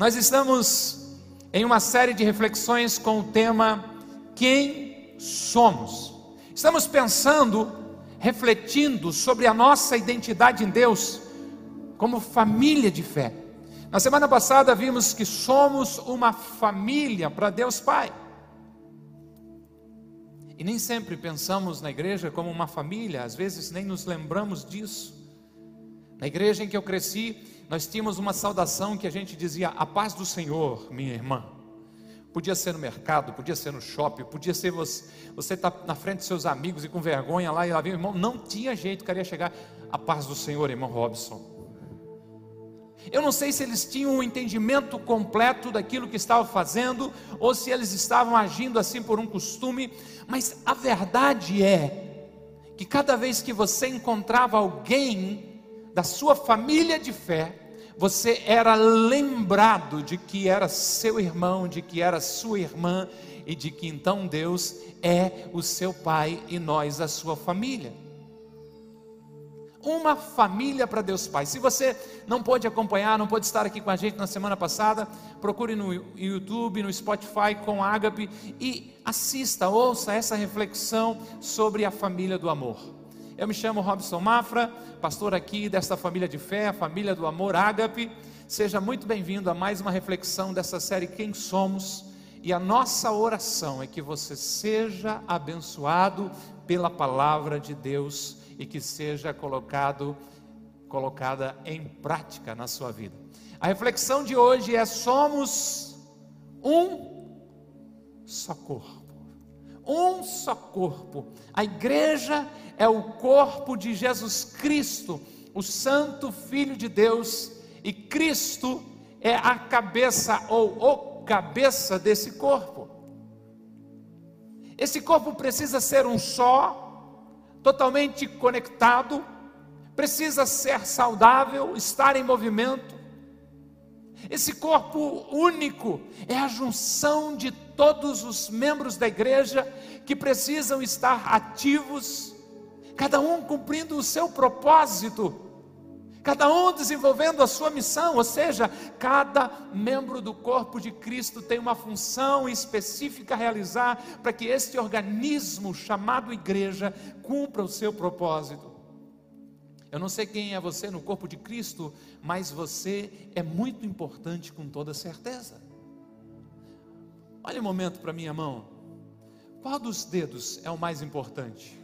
Nós estamos em uma série de reflexões com o tema Quem somos? Estamos pensando, refletindo sobre a nossa identidade em Deus como família de fé. Na semana passada vimos que somos uma família para Deus Pai. E nem sempre pensamos na igreja como uma família, às vezes nem nos lembramos disso. Na igreja em que eu cresci, nós tínhamos uma saudação que a gente dizia: A paz do Senhor, minha irmã. Podia ser no mercado, podia ser no shopping, podia ser você, você tá na frente dos seus amigos e com vergonha lá e lá vem o irmão. Não tinha jeito, queria chegar. A paz do Senhor, irmão Robson. Eu não sei se eles tinham um entendimento completo daquilo que estavam fazendo, ou se eles estavam agindo assim por um costume, mas a verdade é que cada vez que você encontrava alguém da sua família de fé, você era lembrado de que era seu irmão, de que era sua irmã, e de que então Deus é o seu pai e nós a sua família. Uma família para Deus Pai. Se você não pôde acompanhar, não pôde estar aqui com a gente na semana passada, procure no YouTube, no Spotify com Ágape e assista, ouça essa reflexão sobre a família do amor. Eu me chamo Robson Mafra, pastor aqui desta família de fé, a família do amor Ágape. Seja muito bem-vindo a mais uma reflexão dessa série Quem Somos. E a nossa oração é que você seja abençoado pela palavra de Deus e que seja colocado colocada em prática na sua vida. A reflexão de hoje é somos um só corpo. Um só corpo. A igreja é o corpo de Jesus Cristo, o santo filho de Deus, e Cristo é a cabeça ou o cabeça desse corpo. Esse corpo precisa ser um só, totalmente conectado, precisa ser saudável, estar em movimento. Esse corpo único é a junção de todos os membros da igreja que precisam estar ativos, cada um cumprindo o seu propósito cada um desenvolvendo a sua missão, ou seja, cada membro do corpo de Cristo tem uma função específica a realizar para que este organismo chamado igreja cumpra o seu propósito. Eu não sei quem é você no corpo de Cristo, mas você é muito importante com toda certeza. Olha um momento para minha mão. Qual dos dedos é o mais importante?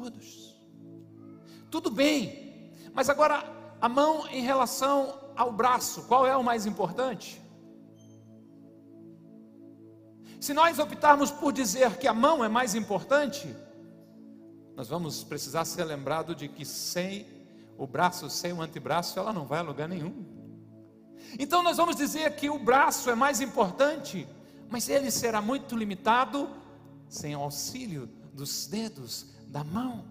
todos. Tudo bem, mas agora a mão em relação ao braço, qual é o mais importante? Se nós optarmos por dizer que a mão é mais importante, nós vamos precisar ser lembrado de que sem o braço, sem o antebraço, ela não vai a lugar nenhum. Então nós vamos dizer que o braço é mais importante, mas ele será muito limitado sem auxílio dos dedos, da mão.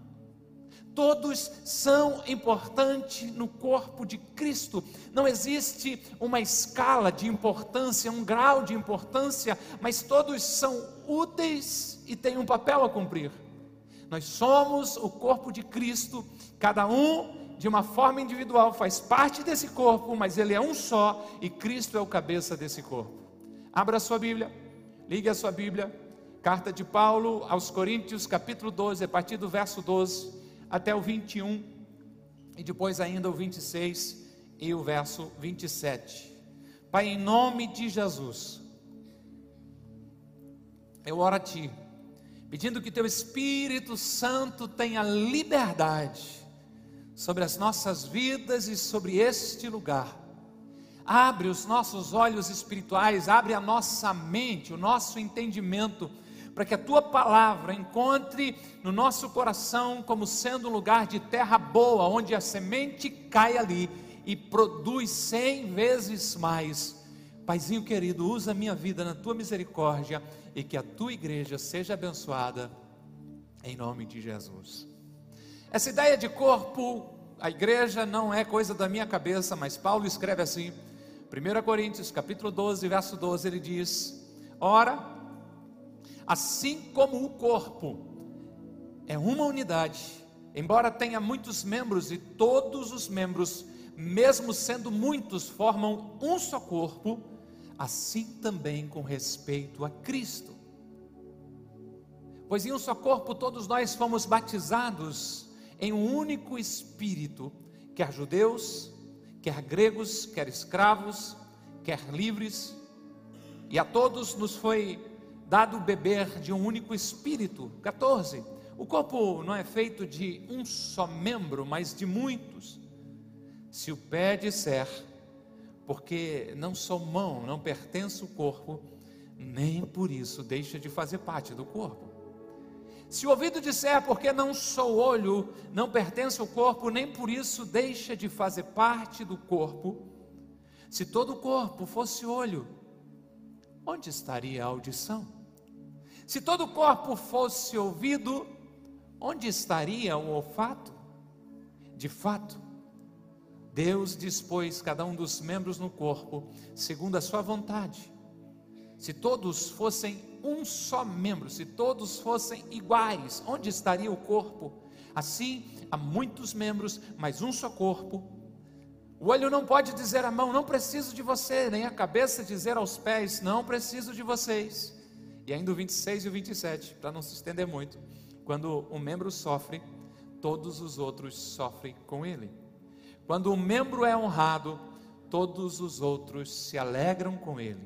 Todos são importantes no corpo de Cristo. Não existe uma escala de importância, um grau de importância, mas todos são úteis e têm um papel a cumprir. Nós somos o corpo de Cristo, cada um de uma forma individual faz parte desse corpo, mas ele é um só e Cristo é o cabeça desse corpo. Abra a sua Bíblia, ligue a sua Bíblia Carta de Paulo aos Coríntios, capítulo 12, a partir do verso 12 até o 21, e depois ainda o 26 e o verso 27. Pai, em nome de Jesus, eu oro a Ti, pedindo que Teu Espírito Santo tenha liberdade sobre as nossas vidas e sobre este lugar. Abre os nossos olhos espirituais, abre a nossa mente, o nosso entendimento para que a tua palavra encontre no nosso coração como sendo um lugar de terra boa, onde a semente cai ali e produz cem vezes mais. Paizinho querido, usa a minha vida na tua misericórdia e que a tua igreja seja abençoada em nome de Jesus. Essa ideia de corpo, a igreja não é coisa da minha cabeça, mas Paulo escreve assim, 1 Coríntios capítulo 12, verso 12, ele diz: Ora, Assim como o corpo é uma unidade embora tenha muitos membros e todos os membros, mesmo sendo muitos, formam um só corpo, assim também com respeito a Cristo. Pois em um só corpo todos nós fomos batizados em um único espírito, quer judeus, quer gregos, quer escravos, quer livres, e a todos nos foi dado beber de um único espírito. 14. O corpo não é feito de um só membro, mas de muitos. Se o pé disser, porque não sou mão, não pertence ao corpo, nem por isso deixa de fazer parte do corpo. Se o ouvido disser, porque não sou olho, não pertence ao corpo, nem por isso deixa de fazer parte do corpo. Se todo o corpo fosse olho, onde estaria a audição? Se todo o corpo fosse ouvido, onde estaria o olfato? De fato, Deus dispôs cada um dos membros no corpo segundo a sua vontade. Se todos fossem um só membro, se todos fossem iguais, onde estaria o corpo? Assim, há muitos membros, mas um só corpo. O olho não pode dizer à mão, não preciso de você, nem a cabeça dizer aos pés, não preciso de vocês. E ainda o 26 e o 27, para não se estender muito. Quando um membro sofre, todos os outros sofrem com ele. Quando um membro é honrado, todos os outros se alegram com ele.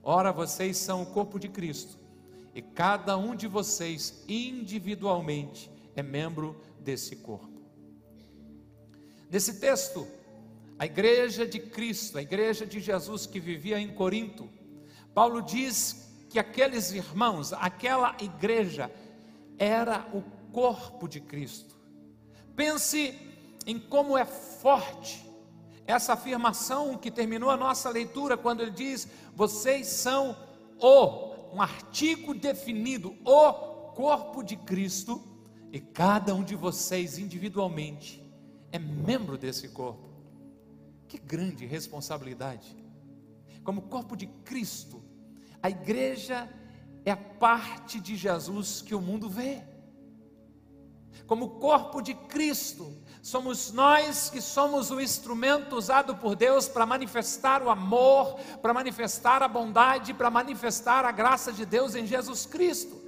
Ora, vocês são o corpo de Cristo, e cada um de vocês individualmente é membro desse corpo. Nesse texto, a igreja de Cristo, a igreja de Jesus que vivia em Corinto, Paulo diz que aqueles irmãos, aquela igreja, era o corpo de Cristo. Pense em como é forte essa afirmação que terminou a nossa leitura, quando ele diz: vocês são o, um artigo definido, o corpo de Cristo, e cada um de vocês individualmente é membro desse corpo. Que grande responsabilidade! Como corpo de Cristo, a igreja é a parte de Jesus que o mundo vê. Como corpo de Cristo, Somos nós que somos o instrumento usado por Deus para manifestar o amor, para manifestar a bondade, para manifestar a graça de Deus em Jesus Cristo.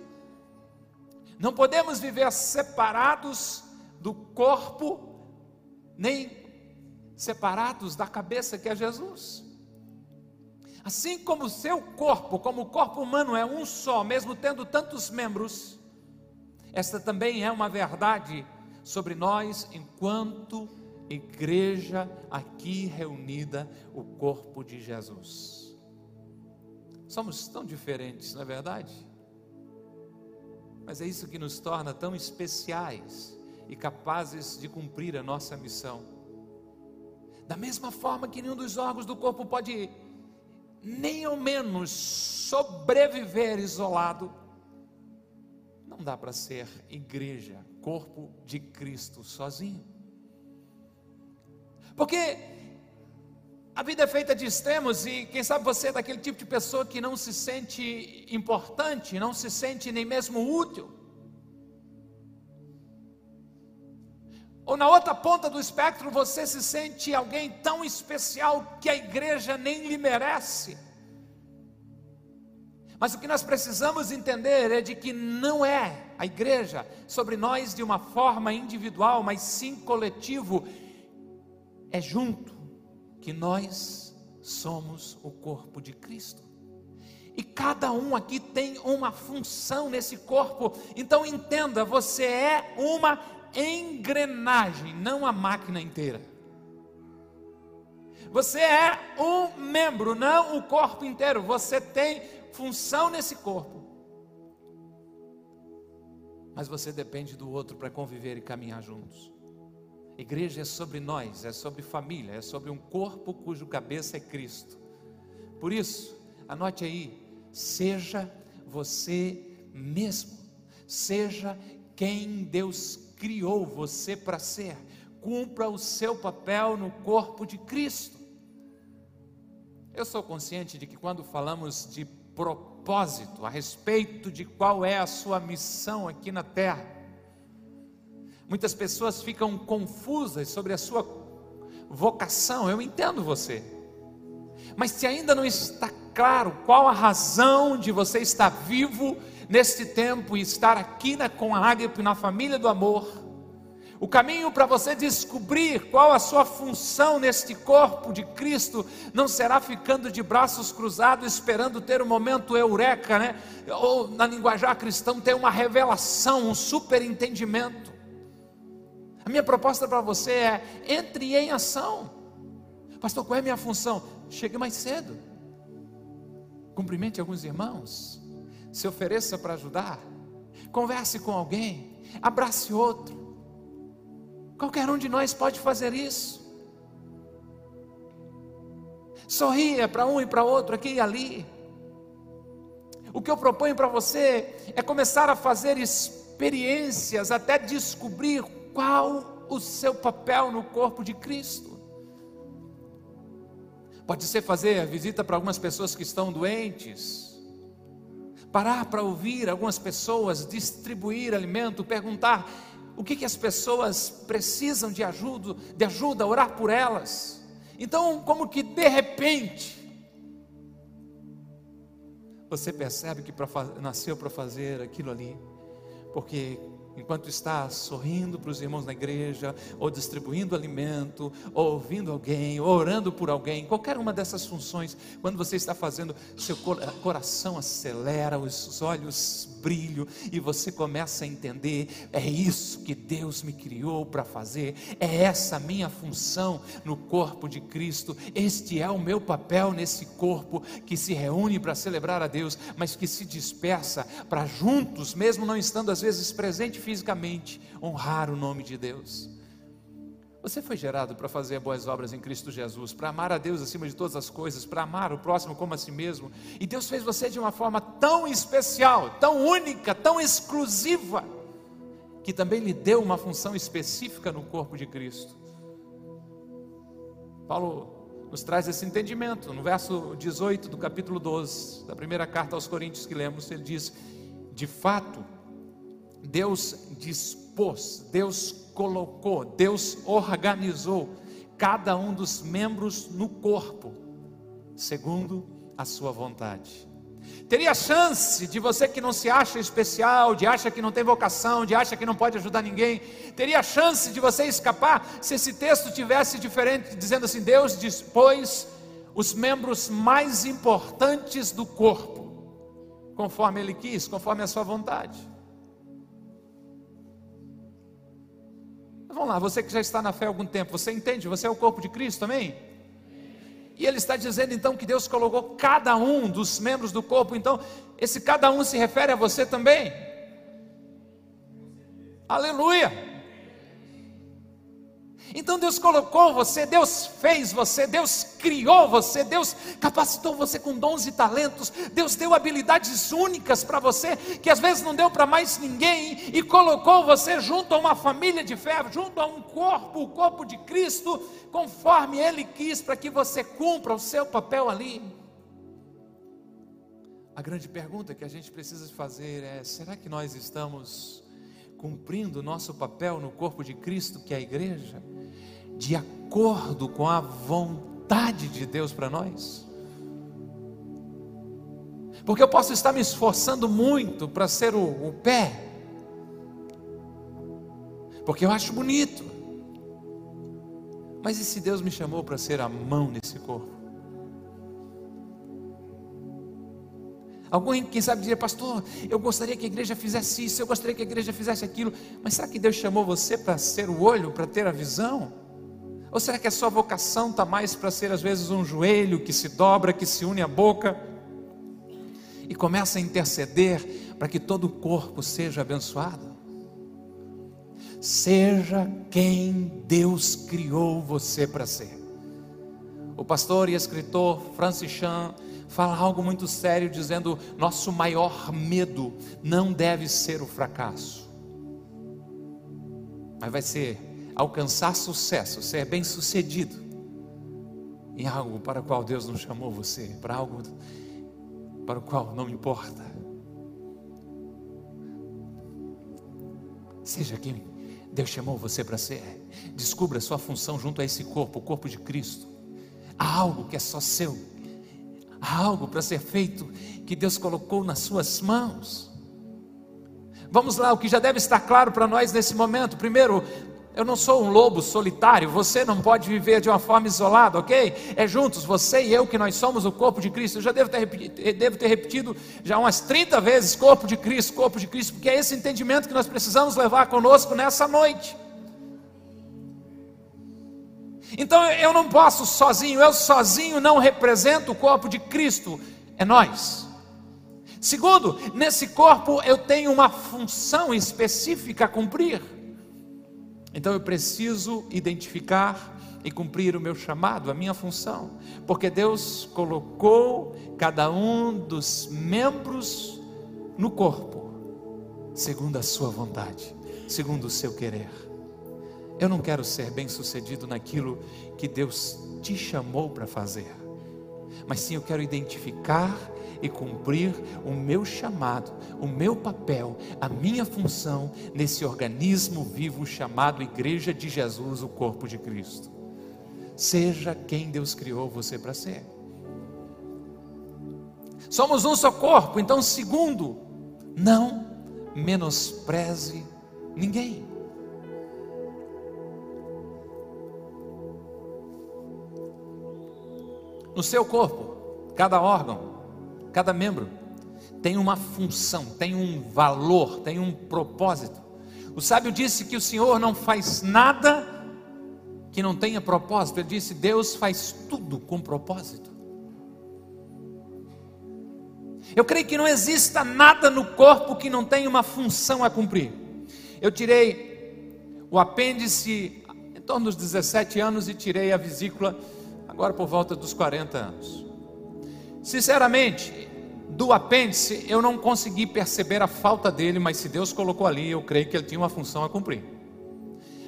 Não podemos viver separados do corpo, nem separados da cabeça que é Jesus. Assim como o seu corpo, como o corpo humano é um só, mesmo tendo tantos membros, esta também é uma verdade sobre nós enquanto igreja aqui reunida, o corpo de Jesus. Somos tão diferentes, não é verdade? Mas é isso que nos torna tão especiais e capazes de cumprir a nossa missão. Da mesma forma que nenhum dos órgãos do corpo pode nem ao menos sobreviver isolado, não dá para ser igreja corpo de Cristo sozinho. Porque a vida é feita de extremos e quem sabe você é daquele tipo de pessoa que não se sente importante, não se sente nem mesmo útil. Ou na outra ponta do espectro você se sente alguém tão especial que a igreja nem lhe merece. Mas o que nós precisamos entender é de que não é a igreja sobre nós de uma forma individual, mas sim coletivo. É junto que nós somos o corpo de Cristo. E cada um aqui tem uma função nesse corpo. Então entenda, você é uma engrenagem, não a máquina inteira. Você é um membro, não o corpo inteiro. Você tem função nesse corpo. Mas você depende do outro para conviver e caminhar juntos. Igreja é sobre nós, é sobre família, é sobre um corpo cujo cabeça é Cristo. Por isso, anote aí, seja você mesmo, seja quem Deus criou você para ser, cumpra o seu papel no corpo de Cristo. Eu sou consciente de que quando falamos de propósito, a respeito de qual é a sua missão aqui na terra. Muitas pessoas ficam confusas sobre a sua vocação, eu entendo você. Mas se ainda não está claro qual a razão de você estar vivo neste tempo e estar aqui na, com a Ágape na família do amor, o caminho para você descobrir qual a sua função neste corpo de Cristo não será ficando de braços cruzados esperando ter um momento eureka, né? Ou na linguajar cristã ter uma revelação, um superentendimento. A minha proposta para você é: entre em ação. Pastor, qual é a minha função? Chegue mais cedo. Cumprimente alguns irmãos. Se ofereça para ajudar. Converse com alguém. Abrace outro. Qualquer um de nós pode fazer isso. Sorria para um e para outro, aqui e ali. O que eu proponho para você é começar a fazer experiências até descobrir qual o seu papel no corpo de Cristo. Pode ser fazer a visita para algumas pessoas que estão doentes, parar para ouvir algumas pessoas, distribuir alimento, perguntar o que, que as pessoas precisam de ajuda, de ajuda, orar por elas. Então, como que de repente, você percebe que pra, nasceu para fazer aquilo ali, porque enquanto está sorrindo para os irmãos na igreja, ou distribuindo alimento, ou ouvindo alguém, ou orando por alguém, qualquer uma dessas funções, quando você está fazendo, seu coração acelera, os olhos brilham, e você começa a entender: é isso que Deus me criou para fazer, é essa minha função no corpo de Cristo, este é o meu papel nesse corpo que se reúne para celebrar a Deus, mas que se dispersa para juntos, mesmo não estando às vezes presente fisicamente, honrar o nome de Deus. Você foi gerado para fazer boas obras em Cristo Jesus, para amar a Deus acima de todas as coisas, para amar o próximo como a si mesmo. E Deus fez você de uma forma tão especial, tão única, tão exclusiva, que também lhe deu uma função específica no corpo de Cristo. Paulo nos traz esse entendimento. No verso 18 do capítulo 12, da primeira carta aos Coríntios que lemos, ele diz: De fato, Deus dispôs, Deus colocou, Deus organizou cada um dos membros no corpo, segundo a sua vontade. Teria chance de você que não se acha especial, de acha que não tem vocação, de acha que não pode ajudar ninguém, teria chance de você escapar se esse texto tivesse diferente, dizendo assim: Deus dispôs os membros mais importantes do corpo, conforme Ele quis, conforme a sua vontade. Vamos lá, você que já está na fé há algum tempo, você entende? Você é o corpo de Cristo também? E ele está dizendo então que Deus colocou cada um dos membros do corpo, então esse cada um se refere a você também? Aleluia! Então Deus colocou você, Deus fez você, Deus criou você, Deus capacitou você com dons e talentos, Deus deu habilidades únicas para você, que às vezes não deu para mais ninguém, e colocou você junto a uma família de fé, junto a um corpo, o corpo de Cristo, conforme Ele quis, para que você cumpra o seu papel ali. A grande pergunta que a gente precisa fazer é: será que nós estamos cumprindo o nosso papel no corpo de Cristo, que é a igreja? de acordo com a vontade de Deus para nós? Porque eu posso estar me esforçando muito para ser o, o pé, porque eu acho bonito. Mas e se Deus me chamou para ser a mão nesse corpo? Alguém, quem sabe, dizer, pastor, eu gostaria que a igreja fizesse isso, eu gostaria que a igreja fizesse aquilo, mas será que Deus chamou você para ser o olho, para ter a visão? Ou será que a sua vocação está mais para ser às vezes um joelho que se dobra, que se une à boca e começa a interceder para que todo o corpo seja abençoado? Seja quem Deus criou você para ser. O pastor e escritor Francis Chan fala algo muito sério, dizendo: nosso maior medo não deve ser o fracasso, mas vai ser alcançar sucesso, ser bem sucedido em algo para o qual Deus não chamou você, para algo para o qual não importa. Seja quem Deus chamou você para ser. Descubra sua função junto a esse corpo, o corpo de Cristo. Há algo que é só seu. Há algo para ser feito que Deus colocou nas suas mãos. Vamos lá, o que já deve estar claro para nós nesse momento. Primeiro, eu não sou um lobo solitário, você não pode viver de uma forma isolada, ok? É juntos, você e eu, que nós somos o corpo de Cristo. Eu já devo ter, repetido, devo ter repetido já umas 30 vezes: corpo de Cristo, corpo de Cristo, porque é esse entendimento que nós precisamos levar conosco nessa noite. Então eu não posso sozinho, eu sozinho não represento o corpo de Cristo, é nós. Segundo, nesse corpo eu tenho uma função específica a cumprir. Então eu preciso identificar e cumprir o meu chamado, a minha função, porque Deus colocou cada um dos membros no corpo, segundo a sua vontade, segundo o seu querer. Eu não quero ser bem-sucedido naquilo que Deus te chamou para fazer, mas sim eu quero identificar e cumprir o meu chamado, o meu papel, a minha função nesse organismo vivo chamado Igreja de Jesus, o corpo de Cristo. Seja quem Deus criou você para ser. Somos um só corpo, então, segundo, não menospreze ninguém. No seu corpo, cada órgão Cada membro tem uma função, tem um valor, tem um propósito. O sábio disse que o Senhor não faz nada que não tenha propósito. Ele disse: Deus faz tudo com propósito. Eu creio que não exista nada no corpo que não tenha uma função a cumprir. Eu tirei o apêndice em torno dos 17 anos e tirei a vesícula agora por volta dos 40 anos. Sinceramente, do apêndice eu não consegui perceber a falta dele, mas se Deus colocou ali, eu creio que ele tinha uma função a cumprir.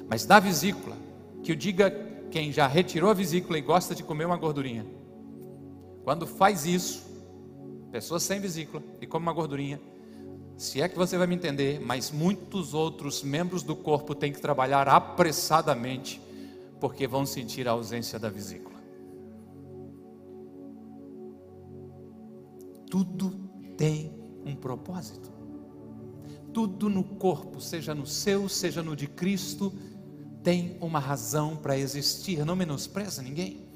Mas da vesícula, que eu diga quem já retirou a vesícula e gosta de comer uma gordurinha, quando faz isso, pessoas sem vesícula e come uma gordurinha, se é que você vai me entender, mas muitos outros membros do corpo têm que trabalhar apressadamente, porque vão sentir a ausência da vesícula. Tudo tem um propósito. Tudo no corpo, seja no seu, seja no de Cristo, tem uma razão para existir. Não menospreza ninguém.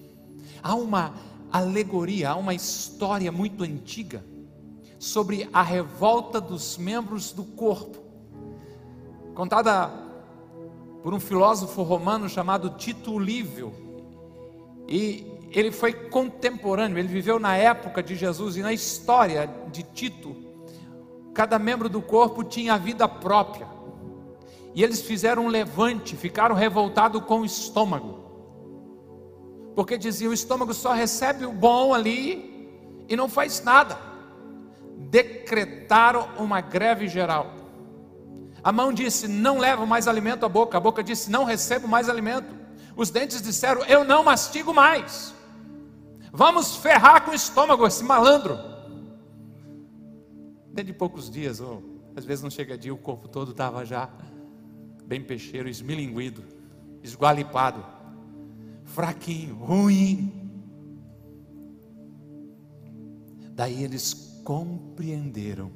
Há uma alegoria, há uma história muito antiga sobre a revolta dos membros do corpo, contada por um filósofo romano chamado Tito Livio. E ele foi contemporâneo, ele viveu na época de Jesus e na história de Tito. Cada membro do corpo tinha a vida própria. E eles fizeram um levante, ficaram revoltados com o estômago. Porque diziam: o estômago só recebe o bom ali e não faz nada. Decretaram uma greve geral. A mão disse: não levo mais alimento à boca. A boca disse: não recebo mais alimento. Os dentes disseram: eu não mastigo mais. Vamos ferrar com o estômago esse malandro. Dentro de poucos dias, ou às vezes não chega dia, o corpo todo estava já bem peixeiro, esmilinguido, esgualipado, fraquinho, ruim. Daí eles compreenderam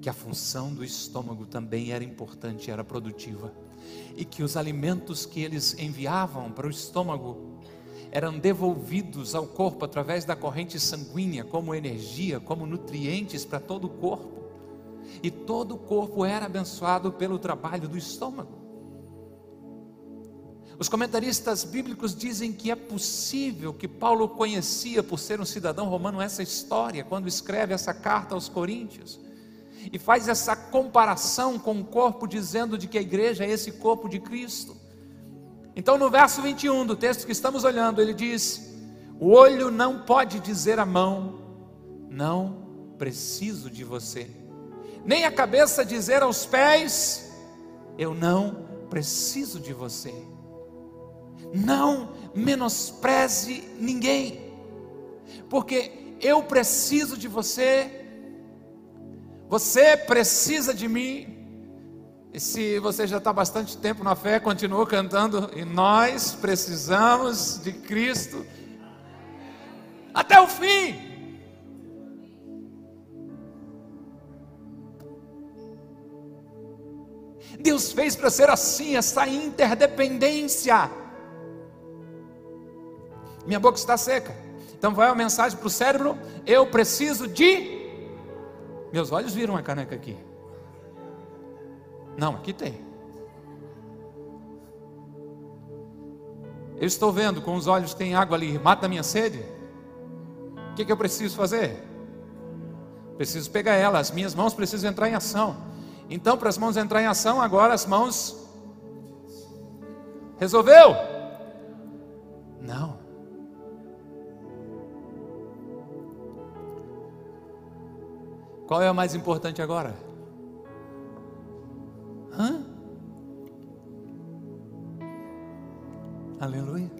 que a função do estômago também era importante, era produtiva, e que os alimentos que eles enviavam para o estômago eram devolvidos ao corpo através da corrente sanguínea, como energia, como nutrientes para todo o corpo. E todo o corpo era abençoado pelo trabalho do estômago. Os comentaristas bíblicos dizem que é possível que Paulo conhecia, por ser um cidadão romano, essa história, quando escreve essa carta aos Coríntios, e faz essa comparação com o corpo, dizendo de que a igreja é esse corpo de Cristo. Então, no verso 21 do texto que estamos olhando, ele diz: O olho não pode dizer à mão, não preciso de você, nem a cabeça dizer aos pés, eu não preciso de você. Não menospreze ninguém, porque eu preciso de você, você precisa de mim, E se você já está bastante tempo na fé, continua cantando. E nós precisamos de Cristo até o fim. Deus fez para ser assim, essa interdependência. Minha boca está seca. Então vai uma mensagem para o cérebro: eu preciso de. Meus olhos viram a caneca aqui. Não, aqui tem. Eu estou vendo com os olhos tem água ali, mata a minha sede. O que, que eu preciso fazer? Preciso pegar ela, as minhas mãos precisam entrar em ação. Então, para as mãos entrar em ação, agora as mãos. Resolveu? Não. Qual é o mais importante agora? Hã? Aleluia.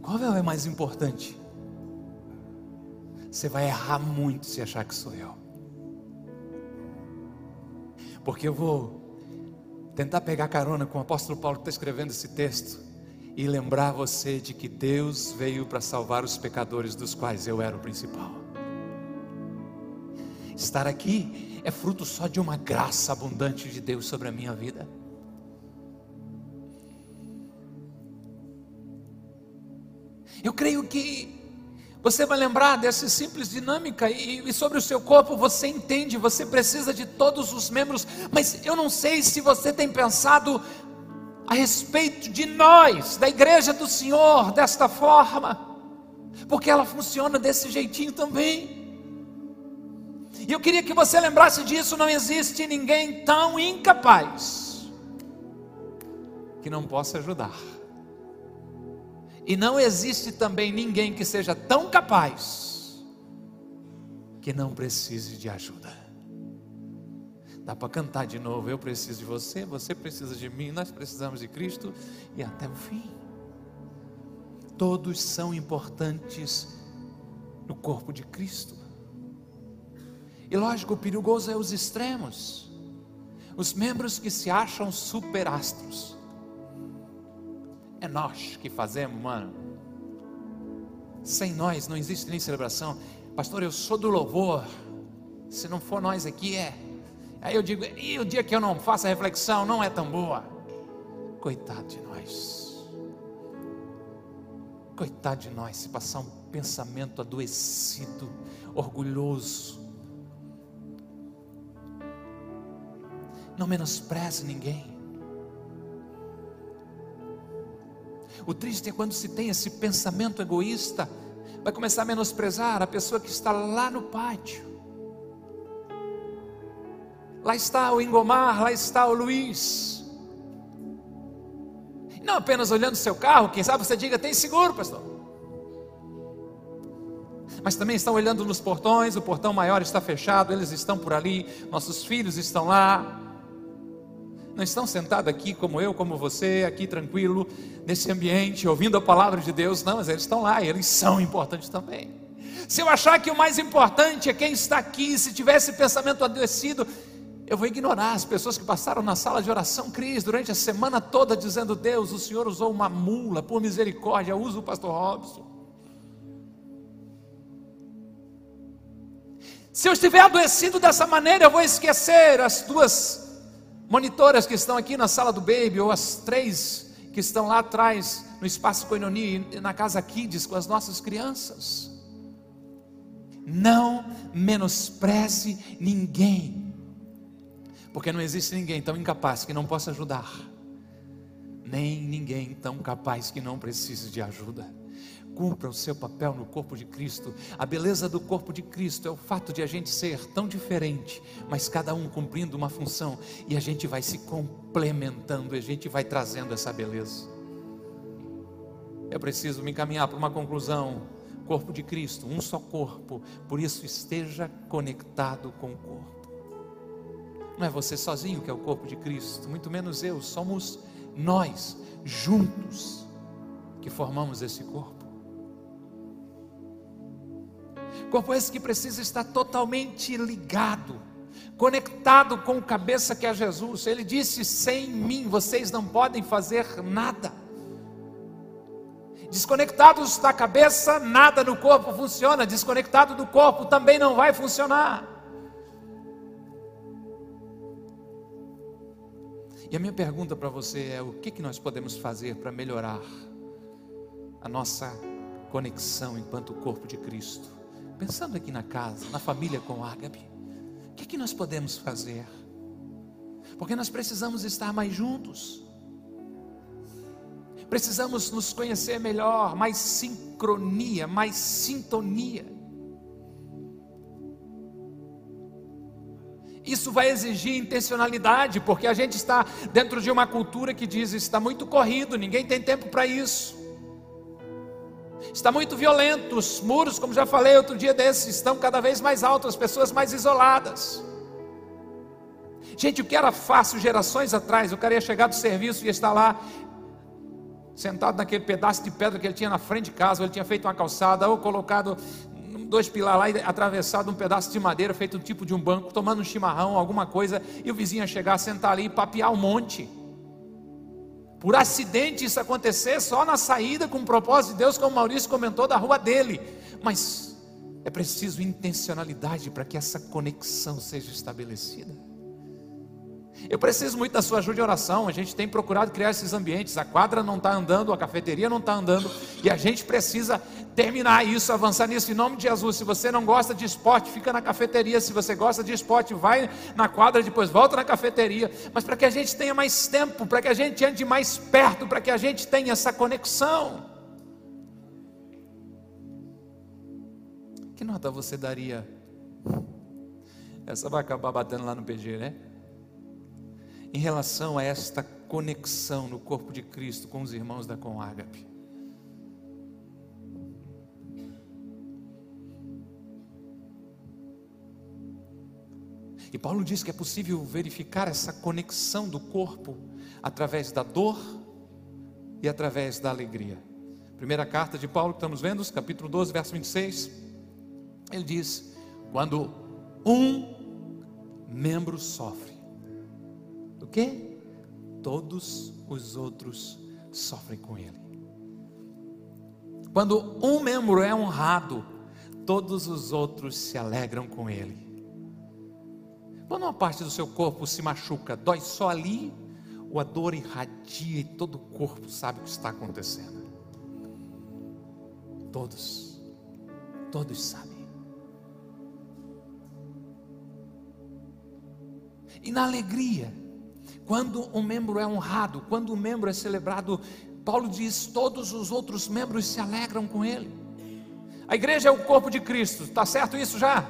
Qual é o mais importante? Você vai errar muito se achar que sou eu porque eu vou tentar pegar carona com o apóstolo Paulo que está escrevendo esse texto e lembrar você de que Deus veio para salvar os pecadores, dos quais eu era o principal. Estar aqui é fruto só de uma graça abundante de Deus sobre a minha vida. Eu creio que você vai lembrar dessa simples dinâmica e, e, sobre o seu corpo você entende, você precisa de todos os membros, mas eu não sei se você tem pensado a respeito de nós, da igreja do Senhor, desta forma, porque ela funciona desse jeitinho também. E eu queria que você lembrasse disso: não existe ninguém tão incapaz que não possa ajudar. E não existe também ninguém que seja tão capaz que não precise de ajuda. Dá para cantar de novo. Eu preciso de você, você precisa de mim, nós precisamos de Cristo e até o fim. Todos são importantes no corpo de Cristo. E lógico, o perigoso é os extremos. Os membros que se acham superastros é nós que fazemos, mano. Sem nós não existe nem celebração. Pastor, eu sou do louvor. Se não for nós aqui, é. Aí eu digo, e o dia que eu não faço a reflexão não é tão boa? Coitado de nós. Coitado de nós, se passar um pensamento adoecido, orgulhoso. Não menospreze ninguém. O triste é quando se tem esse pensamento egoísta, vai começar a menosprezar a pessoa que está lá no pátio. Lá está o Ingomar, lá está o Luiz. Não apenas olhando seu carro, quem sabe você diga, tem seguro, pastor. Mas também estão olhando nos portões, o portão maior está fechado, eles estão por ali, nossos filhos estão lá não estão sentados aqui como eu, como você, aqui tranquilo, nesse ambiente, ouvindo a palavra de Deus, não, mas eles estão lá, e eles são importantes também. Se eu achar que o mais importante é quem está aqui, se tiver esse pensamento adoecido, eu vou ignorar as pessoas que passaram na sala de oração Cris durante a semana toda dizendo: Deus, o Senhor usou uma mula, por misericórdia, usa o pastor Robson. Se eu estiver adoecido dessa maneira, eu vou esquecer as duas monitoras que estão aqui na sala do Baby, ou as três que estão lá atrás no espaço Coinonia, na casa Kids com as nossas crianças. Não menospreze ninguém, porque não existe ninguém tão incapaz que não possa ajudar, nem ninguém tão capaz que não precise de ajuda cumpra o seu papel no corpo de Cristo. A beleza do corpo de Cristo é o fato de a gente ser tão diferente, mas cada um cumprindo uma função e a gente vai se complementando, a gente vai trazendo essa beleza. Eu preciso me encaminhar para uma conclusão. Corpo de Cristo, um só corpo, por isso esteja conectado com o corpo. Não é você sozinho que é o corpo de Cristo, muito menos eu, somos nós juntos que formamos esse corpo. Corpo esse que precisa estar totalmente ligado, conectado com o cabeça que é Jesus. Ele disse: sem mim vocês não podem fazer nada. Desconectados da cabeça, nada no corpo funciona. Desconectado do corpo também não vai funcionar. E a minha pergunta para você é: o que, que nós podemos fazer para melhorar a nossa conexão enquanto corpo de Cristo? Pensando aqui na casa, na família com Ágabe, o que, que nós podemos fazer? Porque nós precisamos estar mais juntos, precisamos nos conhecer melhor, mais sincronia, mais sintonia. Isso vai exigir intencionalidade, porque a gente está dentro de uma cultura que diz está muito corrido, ninguém tem tempo para isso. Está muito violento, os muros, como já falei outro dia desses, estão cada vez mais altos, as pessoas mais isoladas. Gente, o que era fácil gerações atrás, o cara ia chegar do serviço e ia estar lá, sentado naquele pedaço de pedra que ele tinha na frente de casa, ou ele tinha feito uma calçada, ou colocado dois pilares lá e atravessado um pedaço de madeira feito um tipo de um banco, tomando um chimarrão, alguma coisa, e o vizinho ia chegar, sentar ali e papear um monte. Por acidente isso acontecer só na saída com o propósito de Deus, como Maurício comentou, da rua dele. Mas é preciso intencionalidade para que essa conexão seja estabelecida. Eu preciso muito da sua ajuda de oração. A gente tem procurado criar esses ambientes. A quadra não está andando, a cafeteria não está andando. E a gente precisa terminar isso, avançar nisso em nome de Jesus. Se você não gosta de esporte, fica na cafeteria. Se você gosta de esporte, vai na quadra, depois volta na cafeteria. Mas para que a gente tenha mais tempo, para que a gente ande mais perto, para que a gente tenha essa conexão. Que nota você daria? Essa vai acabar batendo lá no PG, né? Em relação a esta conexão no corpo de Cristo com os irmãos da Conágape. E Paulo diz que é possível verificar essa conexão do corpo através da dor e através da alegria. Primeira carta de Paulo que estamos vendo, capítulo 12, verso 26. Ele diz: Quando um membro sofre, que todos os outros sofrem com ele. Quando um membro é honrado, todos os outros se alegram com ele. Quando uma parte do seu corpo se machuca, dói só ali, ou a dor irradia e todo o corpo sabe o que está acontecendo. Todos, todos sabem. E na alegria, quando um membro é honrado, quando um membro é celebrado, Paulo diz: todos os outros membros se alegram com ele. A igreja é o corpo de Cristo, está certo isso já?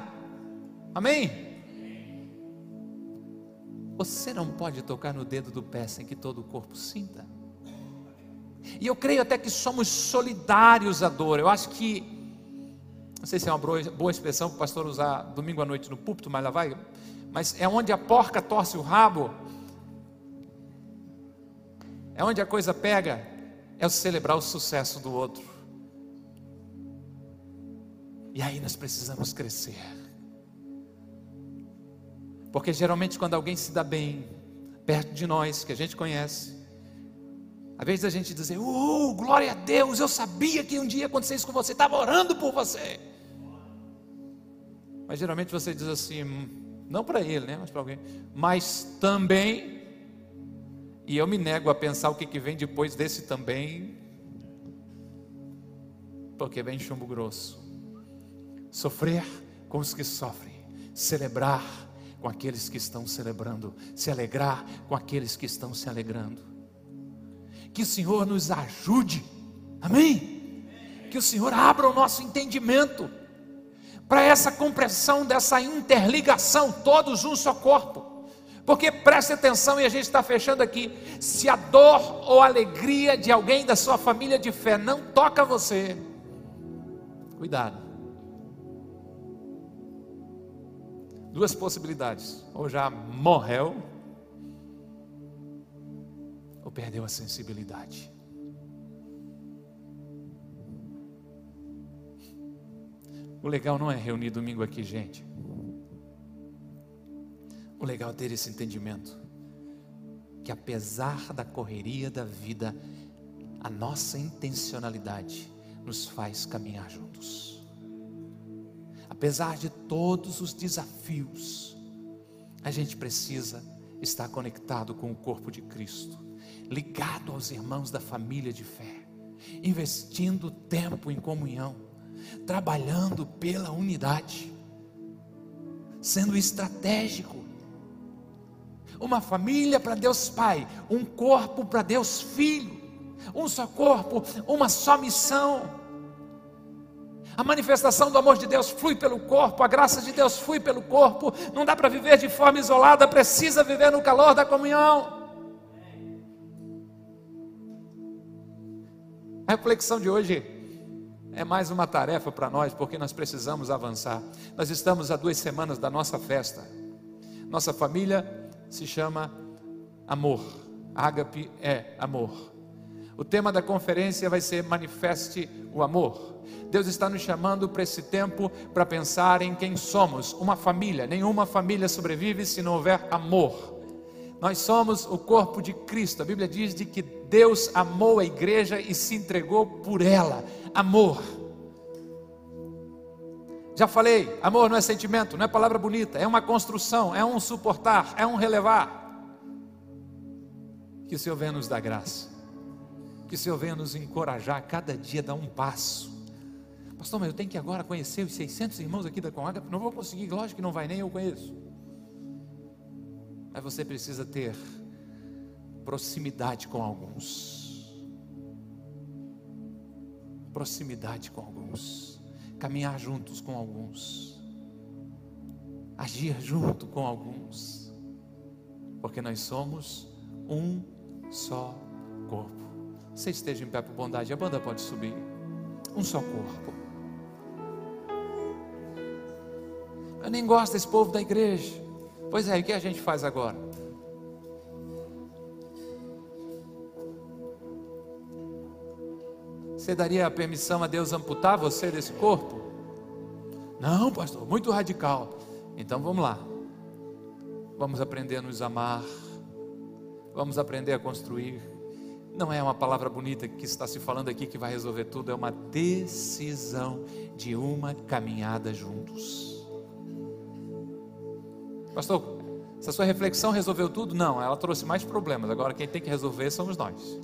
Amém? Você não pode tocar no dedo do pé sem que todo o corpo sinta. E eu creio até que somos solidários à dor. Eu acho que, não sei se é uma boa expressão para o pastor usar domingo à noite no púlpito, mas lá vai. Mas é onde a porca torce o rabo é onde a coisa pega, é o celebrar o sucesso do outro. E aí nós precisamos crescer. Porque geralmente quando alguém se dá bem, perto de nós, que a gente conhece, às vezes a gente dizer, uh, glória a Deus, eu sabia que um dia ia acontecer isso com você, estava orando por você. Mas geralmente você diz assim, hum, não para ele, né? Mas para alguém. Mas também e eu me nego a pensar o que, que vem depois desse também, porque vem chumbo grosso. Sofrer com os que sofrem, celebrar com aqueles que estão celebrando, se alegrar com aqueles que estão se alegrando. Que o Senhor nos ajude, amém? Que o Senhor abra o nosso entendimento para essa compreensão dessa interligação, todos um só corpo. Porque preste atenção e a gente está fechando aqui. Se a dor ou a alegria de alguém da sua família de fé não toca você, cuidado. Duas possibilidades: ou já morreu, ou perdeu a sensibilidade. O legal não é reunir domingo aqui, gente. O legal é ter esse entendimento que apesar da correria da vida, a nossa intencionalidade nos faz caminhar juntos. Apesar de todos os desafios, a gente precisa estar conectado com o corpo de Cristo, ligado aos irmãos da família de fé, investindo tempo em comunhão, trabalhando pela unidade, sendo estratégico uma família para Deus Pai, um corpo para Deus Filho, um só corpo, uma só missão. A manifestação do amor de Deus flui pelo corpo, a graça de Deus flui pelo corpo. Não dá para viver de forma isolada, precisa viver no calor da comunhão. A reflexão de hoje é mais uma tarefa para nós, porque nós precisamos avançar. Nós estamos a duas semanas da nossa festa. Nossa família se chama amor. Ágape é amor. O tema da conferência vai ser Manifeste o Amor. Deus está nos chamando para esse tempo para pensar em quem somos, uma família. Nenhuma família sobrevive se não houver amor. Nós somos o corpo de Cristo. A Bíblia diz de que Deus amou a igreja e se entregou por ela. Amor. Já falei, amor não é sentimento, não é palavra bonita, é uma construção, é um suportar, é um relevar. Que o Senhor venha nos dar graça, que o Senhor venha nos encorajar a cada dia dar um passo. Pastor, mas eu tenho que agora conhecer os 600 irmãos aqui da Conhaga, não vou conseguir, lógico que não vai, nem eu conheço. Mas você precisa ter proximidade com alguns. Proximidade com alguns caminhar juntos com alguns, agir junto com alguns, porque nós somos um só corpo. Você esteja em pé por bondade, a banda pode subir. Um só corpo. Eu nem gosto desse povo da igreja. Pois é, o que a gente faz agora? Você daria a permissão a Deus amputar você desse corpo? Não, pastor, muito radical. Então vamos lá. Vamos aprender a nos amar. Vamos aprender a construir. Não é uma palavra bonita que está se falando aqui que vai resolver tudo, é uma decisão de uma caminhada juntos. Pastor, se a sua reflexão resolveu tudo, não, ela trouxe mais problemas. Agora quem tem que resolver somos nós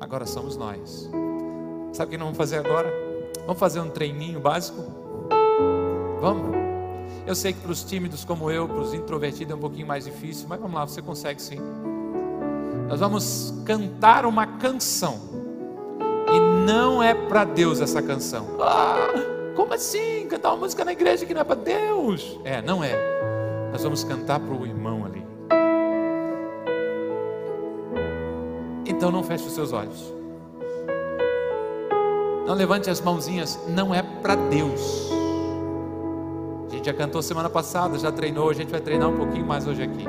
agora somos nós. Sabe o que nós vamos fazer agora? Vamos fazer um treininho básico? Vamos? Eu sei que para os tímidos como eu, para os introvertidos é um pouquinho mais difícil, mas vamos lá, você consegue sim. Nós vamos cantar uma canção. E não é para Deus essa canção. Ah, como assim? Cantar uma música na igreja que não é para Deus? É, não é. Nós vamos cantar para o irmão ali. Então não feche os seus olhos. Não levante as mãozinhas, não é para Deus. A gente já cantou semana passada, já treinou, a gente vai treinar um pouquinho mais hoje aqui.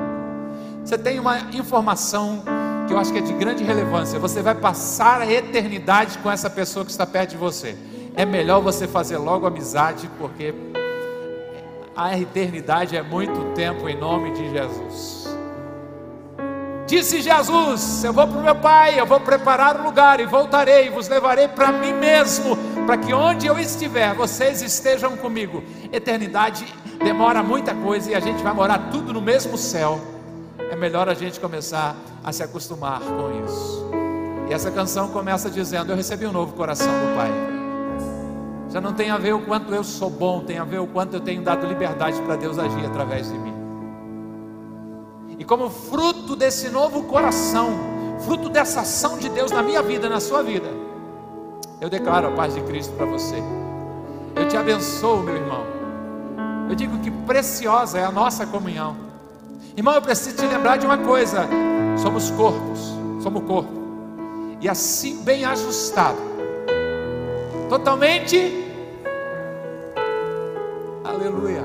Você tem uma informação que eu acho que é de grande relevância. Você vai passar a eternidade com essa pessoa que está perto de você. É melhor você fazer logo amizade, porque a eternidade é muito tempo em nome de Jesus. Disse Jesus: Eu vou para o meu Pai, eu vou preparar o lugar e voltarei, e vos levarei para mim mesmo, para que onde eu estiver, vocês estejam comigo. Eternidade demora muita coisa e a gente vai morar tudo no mesmo céu. É melhor a gente começar a se acostumar com isso. E essa canção começa dizendo: Eu recebi um novo coração do Pai. Já não tem a ver o quanto eu sou bom, tem a ver o quanto eu tenho dado liberdade para Deus agir através de mim. E como fruto desse novo coração, fruto dessa ação de Deus na minha vida, na sua vida, eu declaro a paz de Cristo para você. Eu te abençoo, meu irmão. Eu digo que preciosa é a nossa comunhão. Irmão, eu preciso te lembrar de uma coisa: somos corpos, somos corpo, e assim bem ajustado, totalmente. Aleluia,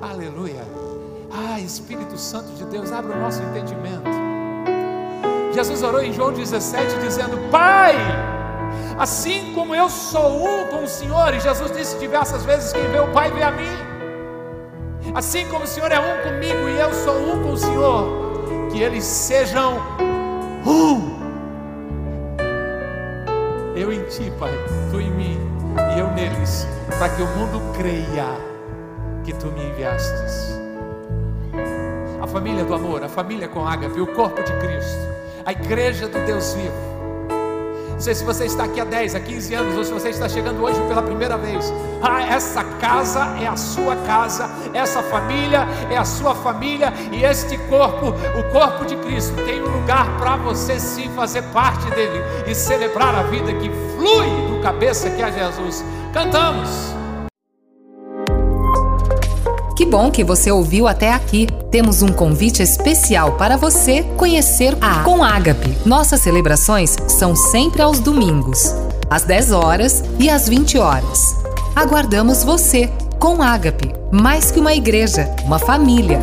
aleluia Espírito Santo de Deus, abre o nosso entendimento. Jesus orou em João 17, dizendo: Pai, assim como eu sou um com o Senhor, e Jesus disse diversas vezes: Quem vê o Pai vê a mim. assim como o Senhor é um comigo e eu sou um com o Senhor, que eles sejam um. Eu em ti, Pai, tu em mim e eu neles, para que o mundo creia que tu me enviastes. Família do amor, a família com ágape, o corpo de Cristo, a igreja do Deus vivo não sei se você está aqui há 10, há 15 anos, ou se você está chegando hoje pela primeira vez. Ah, essa casa é a sua casa, essa família é a sua família, e este corpo, o corpo de Cristo, tem um lugar para você sim fazer parte dele e celebrar a vida que flui do cabeça que é Jesus. Cantamos. Que bom que você ouviu até aqui. Temos um convite especial para você conhecer a Com Ágape. Nossas celebrações são sempre aos domingos, às 10 horas e às 20 horas. Aguardamos você com Ágape, mais que uma igreja, uma família.